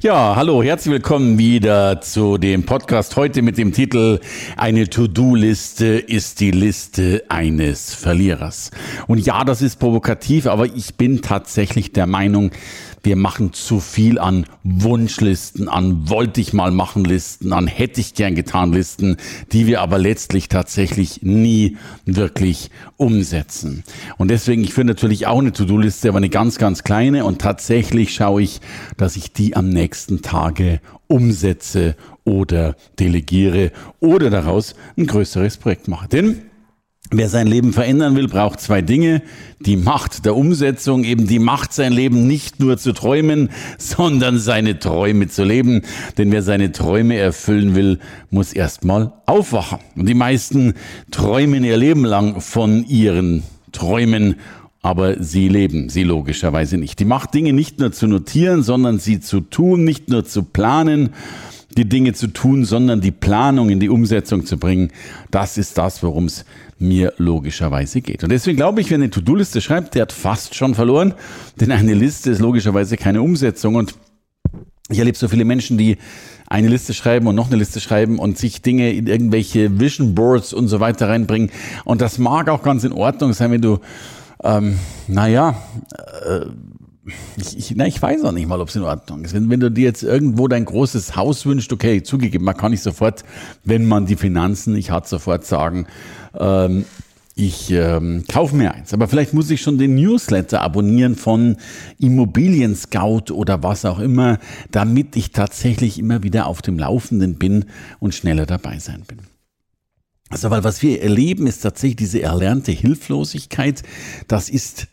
Ja, hallo, herzlich willkommen wieder zu dem Podcast heute mit dem Titel Eine To-Do-Liste ist die Liste eines Verlierers. Und ja, das ist provokativ, aber ich bin tatsächlich der Meinung, wir machen zu viel an Wunschlisten, an wollte ich mal machen Listen, an hätte ich gern getan Listen, die wir aber letztlich tatsächlich nie wirklich umsetzen. Und deswegen, ich führe natürlich auch eine To-Do-Liste, aber eine ganz, ganz kleine und tatsächlich schaue ich, dass ich die am nächsten Tage umsetze oder delegiere oder daraus ein größeres Projekt mache. Denn Wer sein Leben verändern will, braucht zwei Dinge. Die Macht der Umsetzung, eben die Macht, sein Leben nicht nur zu träumen, sondern seine Träume zu leben. Denn wer seine Träume erfüllen will, muss erstmal aufwachen. Und die meisten träumen ihr Leben lang von ihren Träumen aber sie leben sie logischerweise nicht. Die Macht, Dinge nicht nur zu notieren, sondern sie zu tun, nicht nur zu planen, die Dinge zu tun, sondern die Planung in die Umsetzung zu bringen. Das ist das, worum es mir logischerweise geht. Und deswegen glaube ich, wer eine To-Do-Liste schreibt, der hat fast schon verloren, denn eine Liste ist logischerweise keine Umsetzung. Und ich erlebe so viele Menschen, die eine Liste schreiben und noch eine Liste schreiben und sich Dinge in irgendwelche Vision Boards und so weiter reinbringen. Und das mag auch ganz in Ordnung sein, wenn du, ähm, naja, äh, ich, ich, na, ich weiß auch nicht mal, ob es in Ordnung ist. Wenn, wenn du dir jetzt irgendwo dein großes Haus wünschst, okay, zugegeben, man kann nicht sofort, wenn man die Finanzen nicht hat, sofort sagen, ähm, ich ähm, kaufe mir eins. Aber vielleicht muss ich schon den Newsletter abonnieren von Immobilien Scout oder was auch immer, damit ich tatsächlich immer wieder auf dem Laufenden bin und schneller dabei sein bin. Also, weil was wir erleben, ist tatsächlich diese erlernte Hilflosigkeit. Das ist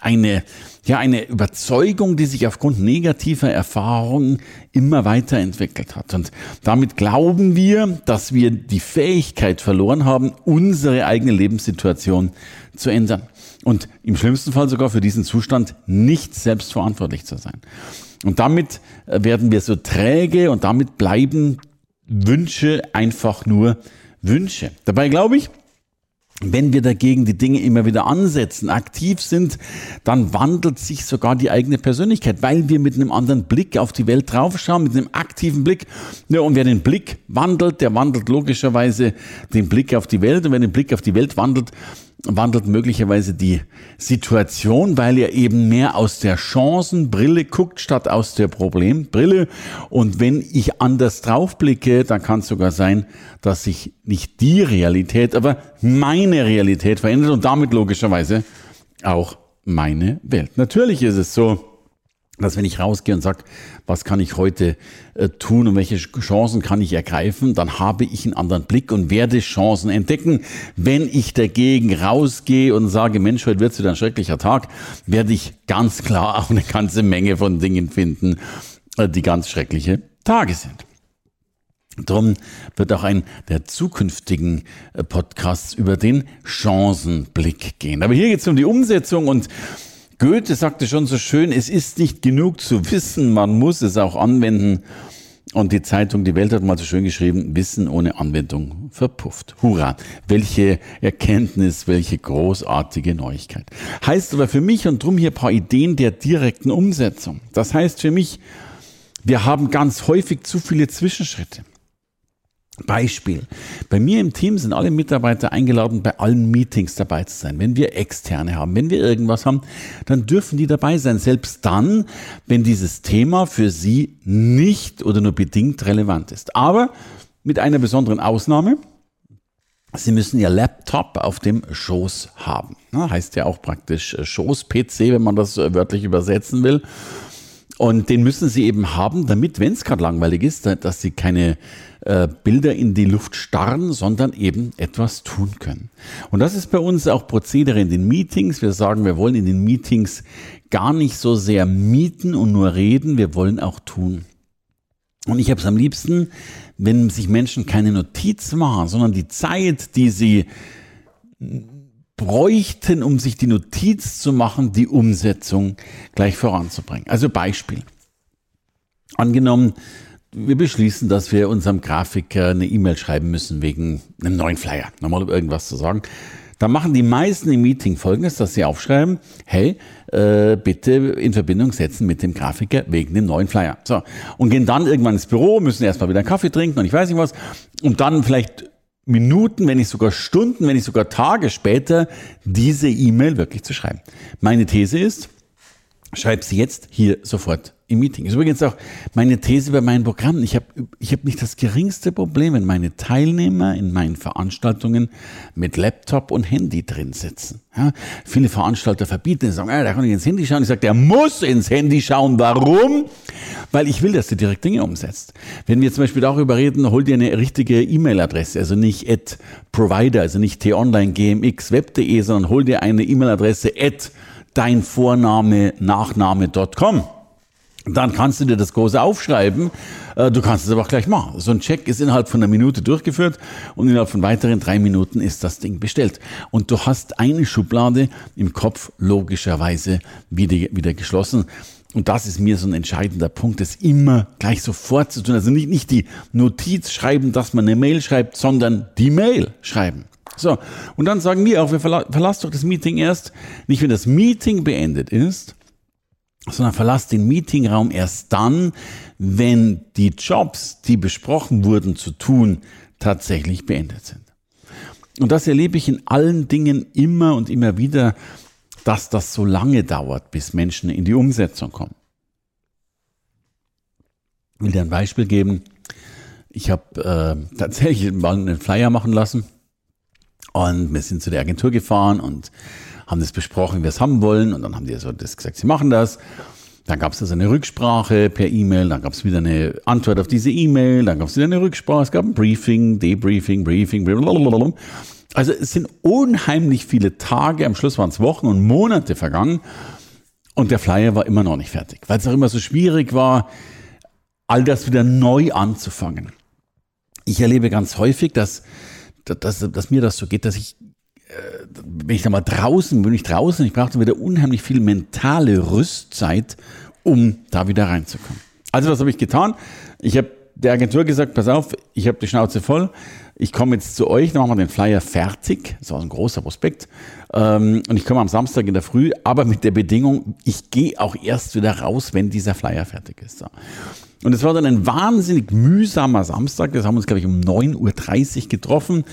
eine, ja, eine Überzeugung, die sich aufgrund negativer Erfahrungen immer weiterentwickelt hat. Und damit glauben wir, dass wir die Fähigkeit verloren haben, unsere eigene Lebenssituation zu ändern. Und im schlimmsten Fall sogar für diesen Zustand nicht selbst verantwortlich zu sein. Und damit äh, werden wir so träge und damit bleiben Wünsche einfach nur Wünsche. Dabei glaube ich, wenn wir dagegen die Dinge immer wieder ansetzen, aktiv sind, dann wandelt sich sogar die eigene Persönlichkeit, weil wir mit einem anderen Blick auf die Welt draufschauen, mit einem aktiven Blick. Ja, und wer den Blick wandelt, der wandelt logischerweise den Blick auf die Welt. Und wer den Blick auf die Welt wandelt, wandelt möglicherweise die Situation, weil er eben mehr aus der Chancenbrille guckt, statt aus der Problembrille. Und wenn ich anders draufblicke, dann kann es sogar sein, dass sich nicht die Realität, aber meine Realität verändert und damit logischerweise auch meine Welt. Natürlich ist es so, dass wenn ich rausgehe und sage, was kann ich heute äh, tun und welche Chancen kann ich ergreifen, dann habe ich einen anderen Blick und werde Chancen entdecken. Wenn ich dagegen rausgehe und sage, Mensch, heute wird es wieder ein schrecklicher Tag, werde ich ganz klar auch eine ganze Menge von Dingen finden, äh, die ganz schreckliche Tage sind. Darum wird auch ein der zukünftigen äh, Podcasts über den Chancenblick gehen. Aber hier geht es um die Umsetzung und Goethe sagte schon so schön, es ist nicht genug zu wissen, man muss es auch anwenden. Und die Zeitung Die Welt hat mal so schön geschrieben, Wissen ohne Anwendung verpufft. Hurra! Welche Erkenntnis, welche großartige Neuigkeit. Heißt aber für mich und drum hier paar Ideen der direkten Umsetzung. Das heißt für mich, wir haben ganz häufig zu viele Zwischenschritte. Beispiel. Bei mir im Team sind alle Mitarbeiter eingeladen, bei allen Meetings dabei zu sein. Wenn wir externe haben, wenn wir irgendwas haben, dann dürfen die dabei sein. Selbst dann, wenn dieses Thema für sie nicht oder nur bedingt relevant ist. Aber mit einer besonderen Ausnahme. Sie müssen Ihr Laptop auf dem Schoß haben. heißt ja auch praktisch Schoß-PC, wenn man das wörtlich übersetzen will. Und den müssen sie eben haben, damit, wenn es gerade langweilig ist, dass sie keine äh, Bilder in die Luft starren, sondern eben etwas tun können. Und das ist bei uns auch Prozedere in den Meetings. Wir sagen, wir wollen in den Meetings gar nicht so sehr mieten und nur reden, wir wollen auch tun. Und ich habe es am liebsten, wenn sich Menschen keine Notiz machen, sondern die Zeit, die sie bräuchten, um sich die Notiz zu machen, die Umsetzung gleich voranzubringen. Also Beispiel. Angenommen, wir beschließen, dass wir unserem Grafiker eine E-Mail schreiben müssen wegen einem neuen Flyer, nochmal irgendwas zu sagen. Dann machen die meisten im Meeting folgendes, dass sie aufschreiben, hey, äh, bitte in Verbindung setzen mit dem Grafiker wegen dem neuen Flyer. So. Und gehen dann irgendwann ins Büro, müssen erstmal wieder einen Kaffee trinken und ich weiß nicht was. Und dann vielleicht Minuten, wenn nicht sogar Stunden, wenn nicht sogar Tage später diese E-Mail wirklich zu schreiben. Meine These ist, schreib sie jetzt hier sofort im Meeting. Ist übrigens auch meine These bei meinen Programmen. Ich habe ich hab nicht das geringste Problem, wenn meine Teilnehmer in meinen Veranstaltungen mit Laptop und Handy drin sitzen. Ja, viele Veranstalter verbieten es, sagen, ah, da kann ich ins Handy schauen. Ich sage, der muss ins Handy schauen. Warum? Weil ich will, dass du direkt Dinge umsetzt. Wenn wir zum Beispiel darüber reden, hol dir eine richtige E-Mail-Adresse, also nicht at provider, also nicht t-online, gmx, web.de, sondern hol dir eine E-Mail-Adresse at dein Vorname, Nachname.com. Dann kannst du dir das große aufschreiben. Äh, du kannst es aber auch gleich machen. So ein Check ist innerhalb von einer Minute durchgeführt und innerhalb von weiteren drei Minuten ist das Ding bestellt. Und du hast eine Schublade im Kopf logischerweise wieder, wieder geschlossen. Und das ist mir so ein entscheidender Punkt, das immer gleich sofort zu tun. Also nicht, nicht die Notiz schreiben, dass man eine Mail schreibt, sondern die Mail schreiben. So, und dann sagen wir auch, wir verla verlassen doch das Meeting erst, nicht wenn das Meeting beendet ist, sondern verlass den Meetingraum erst dann, wenn die Jobs, die besprochen wurden zu tun, tatsächlich beendet sind. Und das erlebe ich in allen Dingen immer und immer wieder, dass das so lange dauert, bis Menschen in die Umsetzung kommen. Ich will dir ein Beispiel geben. Ich habe äh, tatsächlich mal einen Flyer machen lassen und wir sind zu der Agentur gefahren und haben das besprochen, wie wir es haben wollen. Und dann haben die so das gesagt, sie machen das. Dann gab es also eine Rücksprache per E-Mail, dann gab es wieder eine Antwort auf diese E-Mail, dann gab es wieder eine Rücksprache, es gab ein Briefing, Debriefing, Briefing, blablabla. Also es sind unheimlich viele Tage, am Schluss waren es Wochen und Monate vergangen und der Flyer war immer noch nicht fertig, weil es auch immer so schwierig war, all das wieder neu anzufangen. Ich erlebe ganz häufig, dass dass, dass mir das so geht, dass ich, wenn ich da mal draußen bin, ich draußen, ich brauche wieder unheimlich viel mentale Rüstzeit, um da wieder reinzukommen. Also was habe ich getan? Ich habe der Agentur gesagt, pass auf, ich habe die Schnauze voll, ich komme jetzt zu euch, dann machen wir den Flyer fertig, das war ein großer Prospekt, ähm, und ich komme am Samstag in der Früh, aber mit der Bedingung, ich gehe auch erst wieder raus, wenn dieser Flyer fertig ist. Und es war dann ein wahnsinnig mühsamer Samstag. Wir haben uns, glaube ich, um 9.30 Uhr getroffen.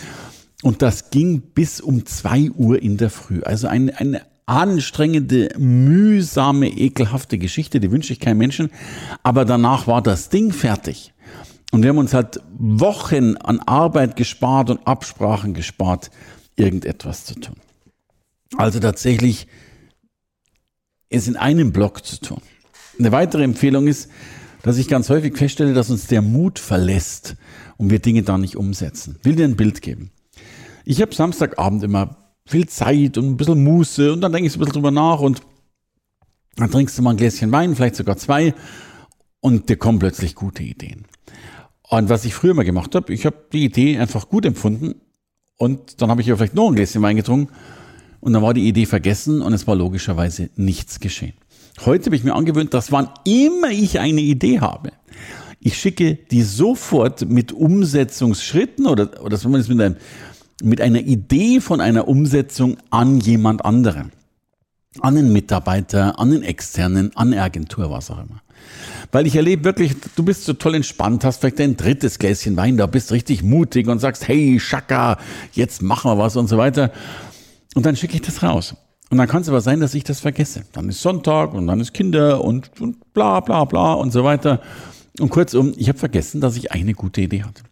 Und das ging bis um 2 Uhr in der Früh. Also eine, eine anstrengende, mühsame, ekelhafte Geschichte, die wünsche ich keinem Menschen. Aber danach war das Ding fertig. Und wir haben uns halt Wochen an Arbeit gespart und Absprachen gespart, irgendetwas zu tun. Also tatsächlich es in einem Block zu tun. Eine weitere Empfehlung ist, dass ich ganz häufig feststelle, dass uns der Mut verlässt und wir Dinge da nicht umsetzen. Will dir ein Bild geben. Ich habe Samstagabend immer viel Zeit und ein bisschen Muße und dann denke ich ein bisschen drüber nach und dann trinkst du mal ein Gläschen Wein, vielleicht sogar zwei und dir kommen plötzlich gute Ideen. Und was ich früher mal gemacht habe, ich habe die Idee einfach gut empfunden und dann habe ich ja vielleicht noch ein Gläschen Wein getrunken und dann war die Idee vergessen und es war logischerweise nichts geschehen. Heute habe ich mir angewöhnt, dass wann immer ich eine Idee habe, ich schicke die sofort mit Umsetzungsschritten oder, oder wir mit, einem, mit einer Idee von einer Umsetzung an jemand anderen. An den Mitarbeiter, an den Externen, an eine Agentur, was auch immer. Weil ich erlebe wirklich, du bist so toll entspannt, hast vielleicht dein drittes Gläschen Wein da, bist richtig mutig und sagst, hey, Schaka, jetzt machen wir was und so weiter. Und dann schicke ich das raus. Und dann kann es aber sein, dass ich das vergesse. Dann ist Sonntag und dann ist Kinder und, und bla bla bla und so weiter. Und kurzum, ich habe vergessen, dass ich eine gute Idee hatte.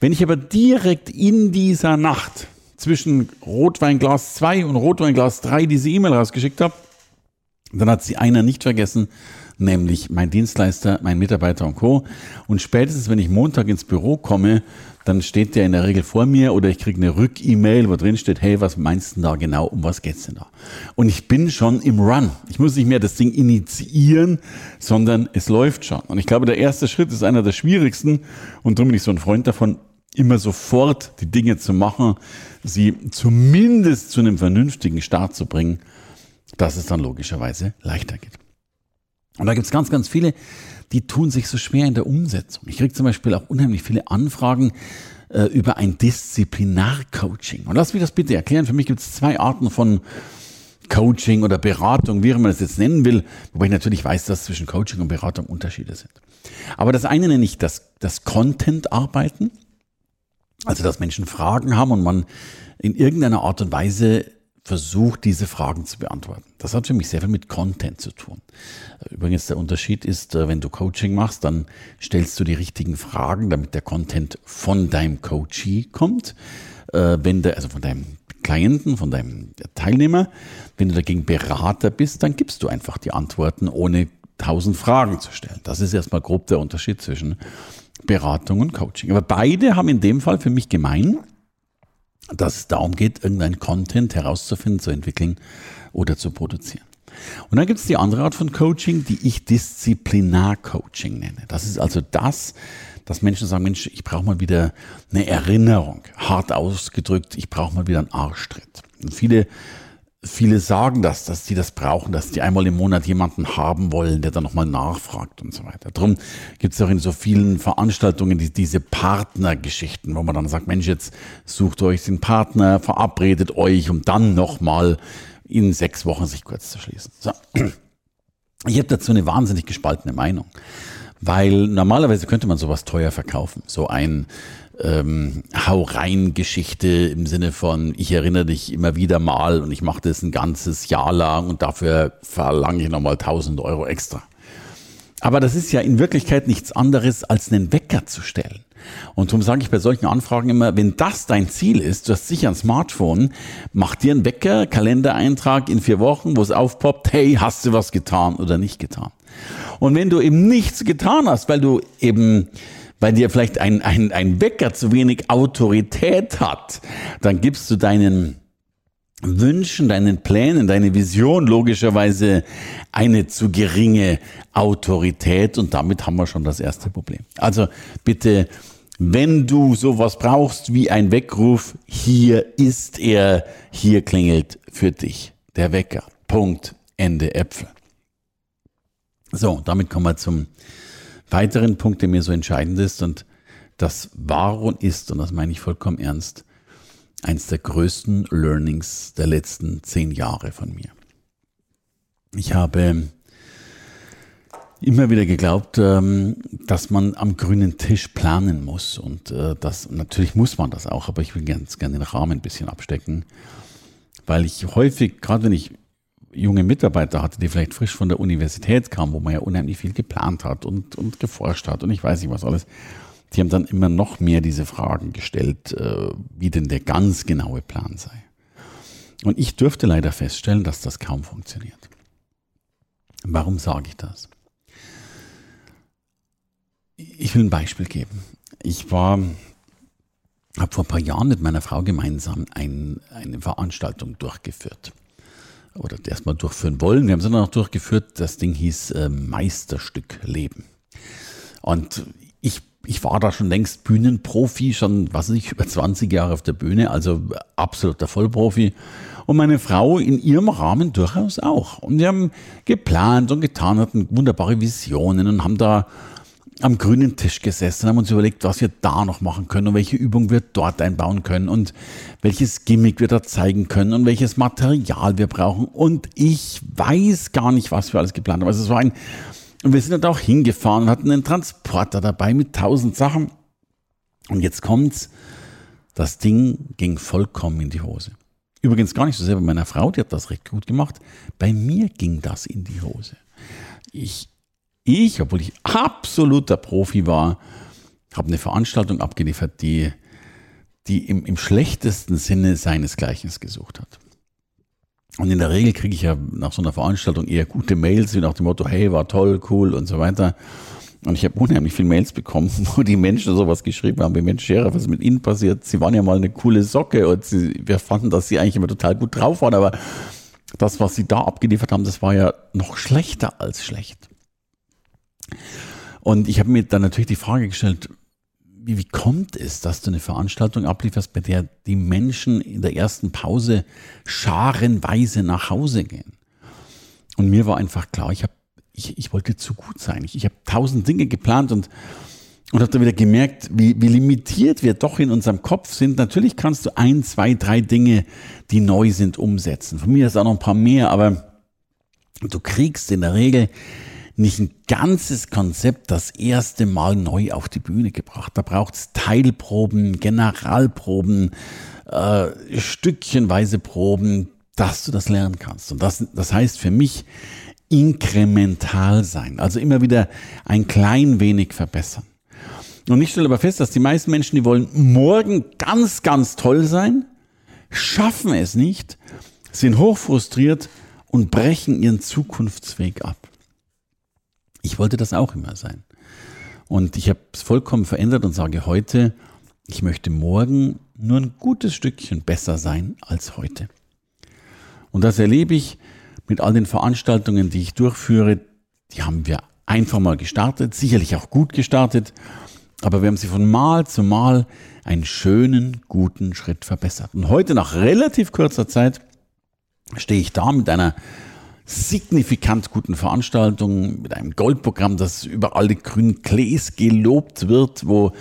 Wenn ich aber direkt in dieser Nacht zwischen Rotweinglas 2 und Rotweinglas 3 diese E-Mail rausgeschickt habe, dann hat sie einer nicht vergessen, nämlich mein Dienstleister, mein Mitarbeiter und Co. Und spätestens, wenn ich Montag ins Büro komme, dann steht der in der Regel vor mir oder ich kriege eine Rück-E-Mail, wo drin steht, hey, was meinst du da genau, um was geht's denn da? Und ich bin schon im Run. Ich muss nicht mehr das Ding initiieren, sondern es läuft schon. Und ich glaube, der erste Schritt ist einer der schwierigsten und darum bin ich so ein Freund davon, immer sofort die Dinge zu machen, sie zumindest zu einem vernünftigen Start zu bringen, dass es dann logischerweise leichter geht. Und da gibt es ganz, ganz viele, die tun sich so schwer in der Umsetzung. Ich kriege zum Beispiel auch unheimlich viele Anfragen äh, über ein Disziplinarcoaching. Und lass mich das bitte erklären. Für mich gibt es zwei Arten von Coaching oder Beratung, wie man das jetzt nennen will, wobei ich natürlich weiß, dass zwischen Coaching und Beratung Unterschiede sind. Aber das eine nenne ich das, das Content-Arbeiten, also dass Menschen Fragen haben und man in irgendeiner Art und Weise versucht, diese Fragen zu beantworten. Das hat für mich sehr viel mit Content zu tun. Übrigens, der Unterschied ist, äh, wenn du Coaching machst, dann stellst du die richtigen Fragen, damit der Content von deinem Coachee kommt. Äh, wenn der, also von deinem Klienten, von deinem Teilnehmer. Wenn du dagegen Berater bist, dann gibst du einfach die Antworten, ohne tausend Fragen zu stellen. Das ist erstmal grob der Unterschied zwischen Beratung und Coaching. Aber beide haben in dem Fall für mich gemein, dass es darum geht, irgendein Content herauszufinden, zu entwickeln oder zu produzieren. Und dann gibt es die andere Art von Coaching, die ich Disziplinar-Coaching nenne. Das ist also das, dass Menschen sagen, Mensch, ich brauche mal wieder eine Erinnerung, hart ausgedrückt, ich brauche mal wieder einen Arschtritt. Und viele viele sagen das, dass sie das brauchen, dass die einmal im Monat jemanden haben wollen, der dann nochmal nachfragt und so weiter. Darum gibt es auch in so vielen Veranstaltungen die, diese Partnergeschichten, wo man dann sagt, Mensch, jetzt sucht euch den Partner, verabredet euch, um dann nochmal in sechs Wochen sich kurz zu schließen. So. Ich habe dazu eine wahnsinnig gespaltene Meinung, weil normalerweise könnte man sowas teuer verkaufen. So ein ähm, Hau rein Geschichte im Sinne von, ich erinnere dich immer wieder mal und ich mache das ein ganzes Jahr lang und dafür verlange ich nochmal 1000 Euro extra. Aber das ist ja in Wirklichkeit nichts anderes, als einen Wecker zu stellen. Und darum sage ich bei solchen Anfragen immer, wenn das dein Ziel ist, du hast sicher ein Smartphone, mach dir einen Wecker, Kalendereintrag in vier Wochen, wo es aufpoppt, hey, hast du was getan oder nicht getan? Und wenn du eben nichts getan hast, weil du eben weil dir vielleicht ein, ein, ein Wecker zu wenig Autorität hat, dann gibst du deinen Wünschen, deinen Plänen, deine Vision logischerweise eine zu geringe Autorität und damit haben wir schon das erste Problem. Also bitte, wenn du sowas brauchst wie ein Weckruf, hier ist er, hier klingelt für dich der Wecker. Punkt. Ende Äpfel. So, damit kommen wir zum weiteren Punkt, der mir so entscheidend ist und das war und ist, und das meine ich vollkommen ernst, eins der größten Learnings der letzten zehn Jahre von mir. Ich habe immer wieder geglaubt, ähm, dass man am grünen Tisch planen muss. Und äh, das natürlich muss man das auch, aber ich will ganz gerne den Rahmen ein bisschen abstecken, weil ich häufig, gerade wenn ich junge Mitarbeiter hatte, die vielleicht frisch von der Universität kamen, wo man ja unheimlich viel geplant hat und, und geforscht hat und ich weiß nicht was alles. Die haben dann immer noch mehr diese Fragen gestellt, äh, wie denn der ganz genaue Plan sei. Und ich dürfte leider feststellen, dass das kaum funktioniert. Warum sage ich das? Ich will ein Beispiel geben. Ich war, habe vor ein paar Jahren mit meiner Frau gemeinsam ein, eine Veranstaltung durchgeführt oder erstmal durchführen wollen. Wir haben es dann auch durchgeführt. Das Ding hieß äh, Meisterstück Leben. Und ich, ich war da schon längst Bühnenprofi, schon, was weiß ich, über 20 Jahre auf der Bühne, also absoluter Vollprofi. Und meine Frau in ihrem Rahmen durchaus auch. Und wir haben geplant und getan, hatten wunderbare Visionen und haben da am grünen Tisch gesessen, haben uns überlegt, was wir da noch machen können und welche Übung wir dort einbauen können und welches Gimmick wir da zeigen können und welches Material wir brauchen. Und ich weiß gar nicht, was wir alles geplant haben. Also es war ein, und wir sind dann auch hingefahren und hatten einen Transporter dabei mit tausend Sachen. Und jetzt kommt's, das Ding ging vollkommen in die Hose. Übrigens gar nicht so sehr bei meiner Frau, die hat das recht gut gemacht. Bei mir ging das in die Hose. Ich, ich, obwohl ich absoluter Profi war, habe eine Veranstaltung abgeliefert, die, die im, im schlechtesten Sinne seinesgleichen gesucht hat. Und in der Regel kriege ich ja nach so einer Veranstaltung eher gute Mails, wie nach dem Motto, hey, war toll, cool und so weiter. Und ich habe unheimlich viele Mails bekommen, wo die Menschen sowas geschrieben haben, wie Mensch, Sheriff, was ist mit Ihnen passiert? Sie waren ja mal eine coole Socke und sie, wir fanden, dass Sie eigentlich immer total gut drauf waren, aber das, was Sie da abgeliefert haben, das war ja noch schlechter als schlecht. Und ich habe mir dann natürlich die Frage gestellt, wie, wie kommt es, dass du eine Veranstaltung ablieferst, bei der die Menschen in der ersten Pause scharenweise nach Hause gehen? Und mir war einfach klar, ich, hab, ich, ich wollte zu gut sein. Ich, ich habe tausend Dinge geplant und, und habe dann wieder gemerkt, wie, wie limitiert wir doch in unserem Kopf sind. Natürlich kannst du ein, zwei, drei Dinge, die neu sind, umsetzen. Von mir ist auch noch ein paar mehr, aber du kriegst in der Regel nicht ein ganzes Konzept das erste Mal neu auf die Bühne gebracht. Da braucht es Teilproben, Generalproben, äh, stückchenweise Proben, dass du das lernen kannst. Und das, das heißt für mich inkremental sein, also immer wieder ein klein wenig verbessern. Und ich stelle aber fest, dass die meisten Menschen, die wollen morgen ganz, ganz toll sein, schaffen es nicht, sind hochfrustriert und brechen ihren Zukunftsweg ab. Ich wollte das auch immer sein. Und ich habe es vollkommen verändert und sage heute, ich möchte morgen nur ein gutes Stückchen besser sein als heute. Und das erlebe ich mit all den Veranstaltungen, die ich durchführe. Die haben wir einfach mal gestartet, sicherlich auch gut gestartet, aber wir haben sie von Mal zu Mal einen schönen, guten Schritt verbessert. Und heute nach relativ kurzer Zeit stehe ich da mit einer signifikant guten Veranstaltung, mit einem Goldprogramm, das über alle grünen Kles gelobt wird, wo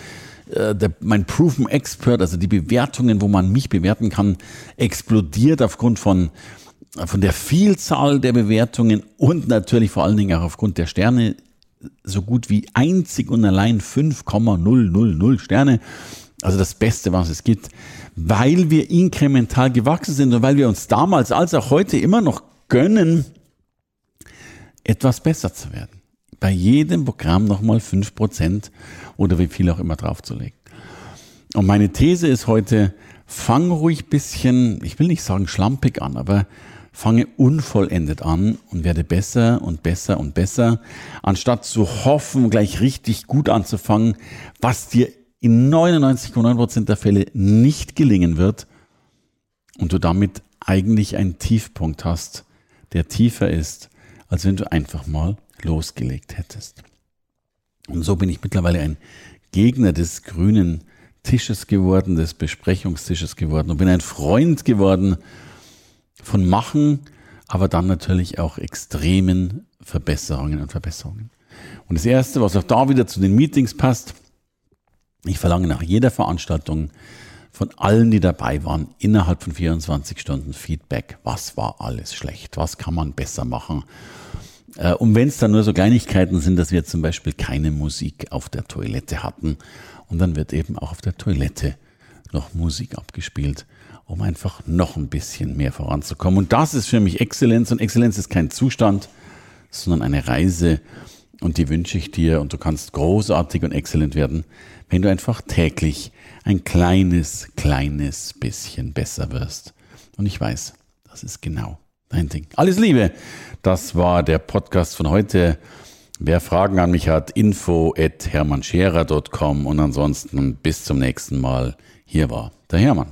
äh, der, mein Proven Expert, also die Bewertungen, wo man mich bewerten kann, explodiert aufgrund von, von der Vielzahl der Bewertungen und natürlich vor allen Dingen auch aufgrund der Sterne, so gut wie einzig und allein 5,000 Sterne. Also das Beste, was es gibt, weil wir inkremental gewachsen sind und weil wir uns damals als auch heute immer noch gönnen, etwas besser zu werden. Bei jedem Programm nochmal 5% oder wie viel auch immer draufzulegen. Und meine These ist heute, fang ruhig bisschen, ich will nicht sagen schlampig an, aber fange unvollendet an und werde besser und besser und besser, anstatt zu hoffen, gleich richtig gut anzufangen, was dir in 99,9% der Fälle nicht gelingen wird und du damit eigentlich einen Tiefpunkt hast, der tiefer ist als wenn du einfach mal losgelegt hättest. Und so bin ich mittlerweile ein Gegner des grünen Tisches geworden, des Besprechungstisches geworden und bin ein Freund geworden von Machen, aber dann natürlich auch extremen Verbesserungen und Verbesserungen. Und das Erste, was auch da wieder zu den Meetings passt, ich verlange nach jeder Veranstaltung von allen, die dabei waren, innerhalb von 24 Stunden Feedback. Was war alles schlecht? Was kann man besser machen? Äh, und wenn es dann nur so Kleinigkeiten sind, dass wir zum Beispiel keine Musik auf der Toilette hatten. Und dann wird eben auch auf der Toilette noch Musik abgespielt, um einfach noch ein bisschen mehr voranzukommen. Und das ist für mich Exzellenz. Und Exzellenz ist kein Zustand, sondern eine Reise. Und die wünsche ich dir. Und du kannst großartig und exzellent werden, wenn du einfach täglich ein kleines, kleines bisschen besser wirst. Und ich weiß, das ist genau dein Ding. Alles Liebe. Das war der Podcast von heute. Wer Fragen an mich hat, info at hermannscherer.com und ansonsten bis zum nächsten Mal. Hier war der Hermann.